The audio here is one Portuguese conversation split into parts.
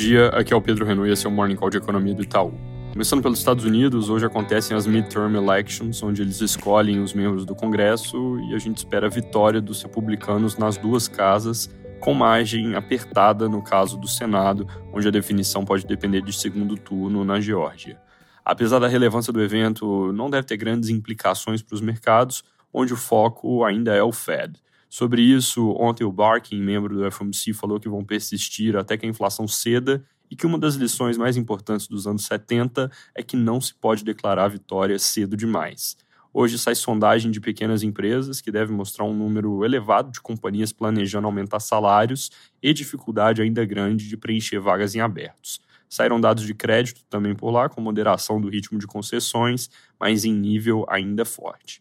dia, aqui é o Pedro e esse é o Morning Call de Economia do Itaú. Começando pelos Estados Unidos, hoje acontecem as midterm elections, onde eles escolhem os membros do Congresso e a gente espera a vitória dos republicanos nas duas casas, com margem apertada no caso do Senado, onde a definição pode depender de segundo turno na Geórgia. Apesar da relevância do evento, não deve ter grandes implicações para os mercados, onde o foco ainda é o Fed. Sobre isso, ontem o Barkin, membro do FOMC, falou que vão persistir até que a inflação ceda e que uma das lições mais importantes dos anos 70 é que não se pode declarar vitória cedo demais. Hoje sai sondagem de pequenas empresas que deve mostrar um número elevado de companhias planejando aumentar salários e dificuldade ainda grande de preencher vagas em abertos. Saíram dados de crédito também por lá, com moderação do ritmo de concessões, mas em nível ainda forte.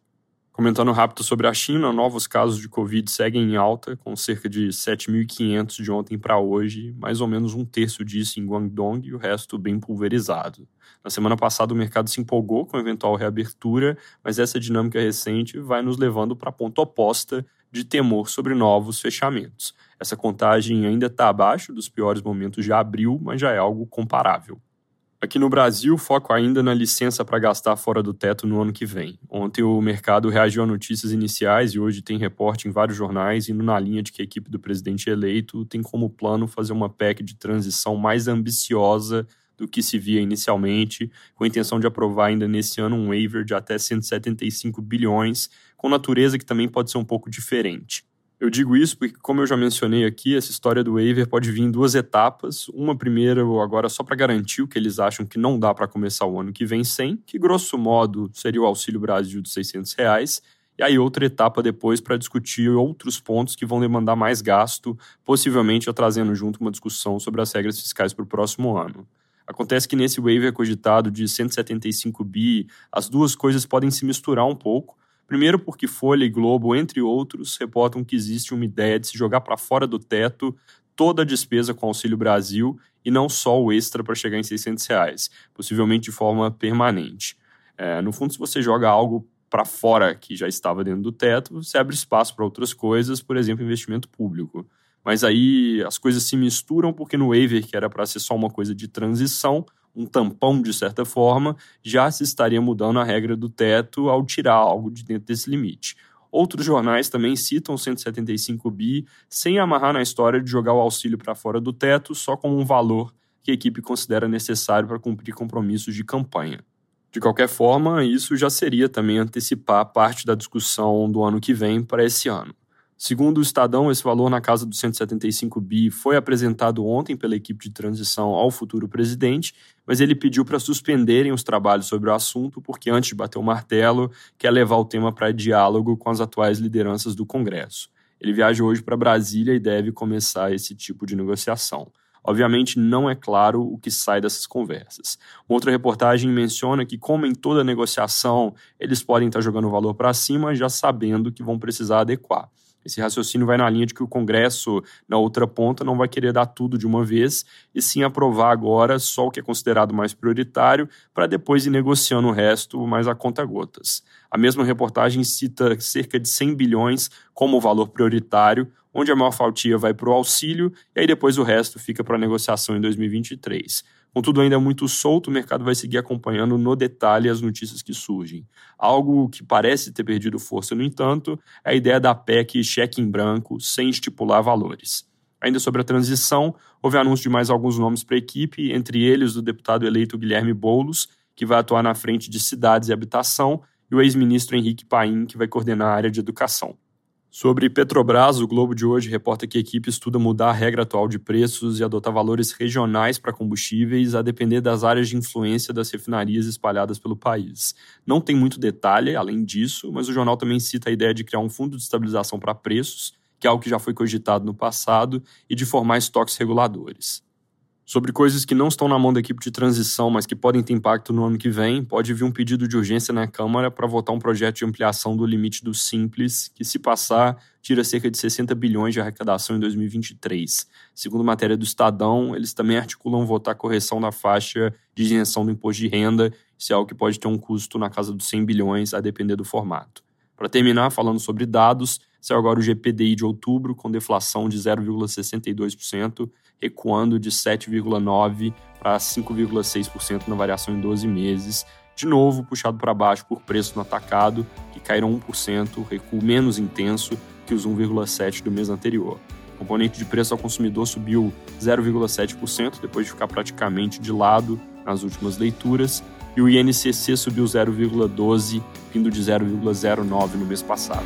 Comentando rápido sobre a China, novos casos de Covid seguem em alta, com cerca de 7.500 de ontem para hoje, mais ou menos um terço disso em Guangdong e o resto bem pulverizado. Na semana passada, o mercado se empolgou com a eventual reabertura, mas essa dinâmica recente vai nos levando para a ponta oposta de temor sobre novos fechamentos. Essa contagem ainda está abaixo dos piores momentos de abril, mas já é algo comparável. Aqui no Brasil, foco ainda na licença para gastar fora do teto no ano que vem. Ontem o mercado reagiu a notícias iniciais e hoje tem reporte em vários jornais indo na linha de que a equipe do presidente eleito tem como plano fazer uma PEC de transição mais ambiciosa do que se via inicialmente, com a intenção de aprovar ainda nesse ano um waiver de até 175 bilhões, com natureza que também pode ser um pouco diferente. Eu digo isso porque, como eu já mencionei aqui, essa história do waiver pode vir em duas etapas. Uma primeira, agora só para garantir o que eles acham que não dá para começar o ano que vem sem, que grosso modo seria o Auxílio Brasil de 600 reais. E aí outra etapa depois para discutir outros pontos que vão demandar mais gasto, possivelmente trazendo junto uma discussão sobre as regras fiscais para o próximo ano. Acontece que nesse waiver cogitado de 175 bi, as duas coisas podem se misturar um pouco, Primeiro, porque Folha e Globo, entre outros, reportam que existe uma ideia de se jogar para fora do teto toda a despesa com Auxílio Brasil e não só o extra para chegar em 600 reais, possivelmente de forma permanente. É, no fundo, se você joga algo para fora que já estava dentro do teto, você abre espaço para outras coisas, por exemplo, investimento público. Mas aí as coisas se misturam porque no waiver, que era para ser só uma coisa de transição, um tampão de certa forma, já se estaria mudando a regra do teto ao tirar algo de dentro desse limite. Outros jornais também citam 175 bi sem amarrar na história de jogar o auxílio para fora do teto só como um valor que a equipe considera necessário para cumprir compromissos de campanha. De qualquer forma, isso já seria também antecipar parte da discussão do ano que vem para esse ano. Segundo o Estadão, esse valor na casa dos 175 bi foi apresentado ontem pela equipe de transição ao futuro presidente, mas ele pediu para suspenderem os trabalhos sobre o assunto, porque antes de bater o martelo, quer levar o tema para diálogo com as atuais lideranças do Congresso. Ele viaja hoje para Brasília e deve começar esse tipo de negociação. Obviamente, não é claro o que sai dessas conversas. Uma outra reportagem menciona que, como em toda negociação, eles podem estar jogando o valor para cima, já sabendo que vão precisar adequar. Esse raciocínio vai na linha de que o Congresso, na outra ponta, não vai querer dar tudo de uma vez, e sim aprovar agora só o que é considerado mais prioritário, para depois ir negociando o resto mais a conta gotas. A mesma reportagem cita cerca de 100 bilhões como valor prioritário, onde a maior fatia vai para o auxílio, e aí depois o resto fica para negociação em 2023. Contudo, ainda muito solto, o mercado vai seguir acompanhando no detalhe as notícias que surgem. Algo que parece ter perdido força, no entanto, é a ideia da PEC cheque em branco, sem estipular valores. Ainda sobre a transição, houve anúncio de mais alguns nomes para a equipe, entre eles o deputado eleito Guilherme Boulos, que vai atuar na frente de cidades e habitação, e o ex-ministro Henrique Paim, que vai coordenar a área de educação. Sobre Petrobras, o Globo de hoje reporta que a equipe estuda mudar a regra atual de preços e adotar valores regionais para combustíveis a depender das áreas de influência das refinarias espalhadas pelo país. Não tem muito detalhe além disso, mas o jornal também cita a ideia de criar um fundo de estabilização para preços, que é algo que já foi cogitado no passado, e de formar estoques reguladores. Sobre coisas que não estão na mão da equipe de transição, mas que podem ter impacto no ano que vem, pode vir um pedido de urgência na Câmara para votar um projeto de ampliação do limite do Simples, que, se passar, tira cerca de 60 bilhões de arrecadação em 2023. Segundo matéria do Estadão, eles também articulam votar a correção da faixa de isenção do imposto de renda, isso é algo que pode ter um custo na casa dos 100 bilhões, a depender do formato. Para terminar, falando sobre dados, Saiu agora o GPDI de outubro, com deflação de 0,62%, recuando de 7,9% para 5,6% na variação em 12 meses, de novo puxado para baixo por preço no atacado, que caíram 1%, recuo menos intenso que os 1,7% do mês anterior. O componente de preço ao consumidor subiu 0,7%, depois de ficar praticamente de lado nas últimas leituras, e o INCC subiu 0,12%, vindo de 0,09% no mês passado.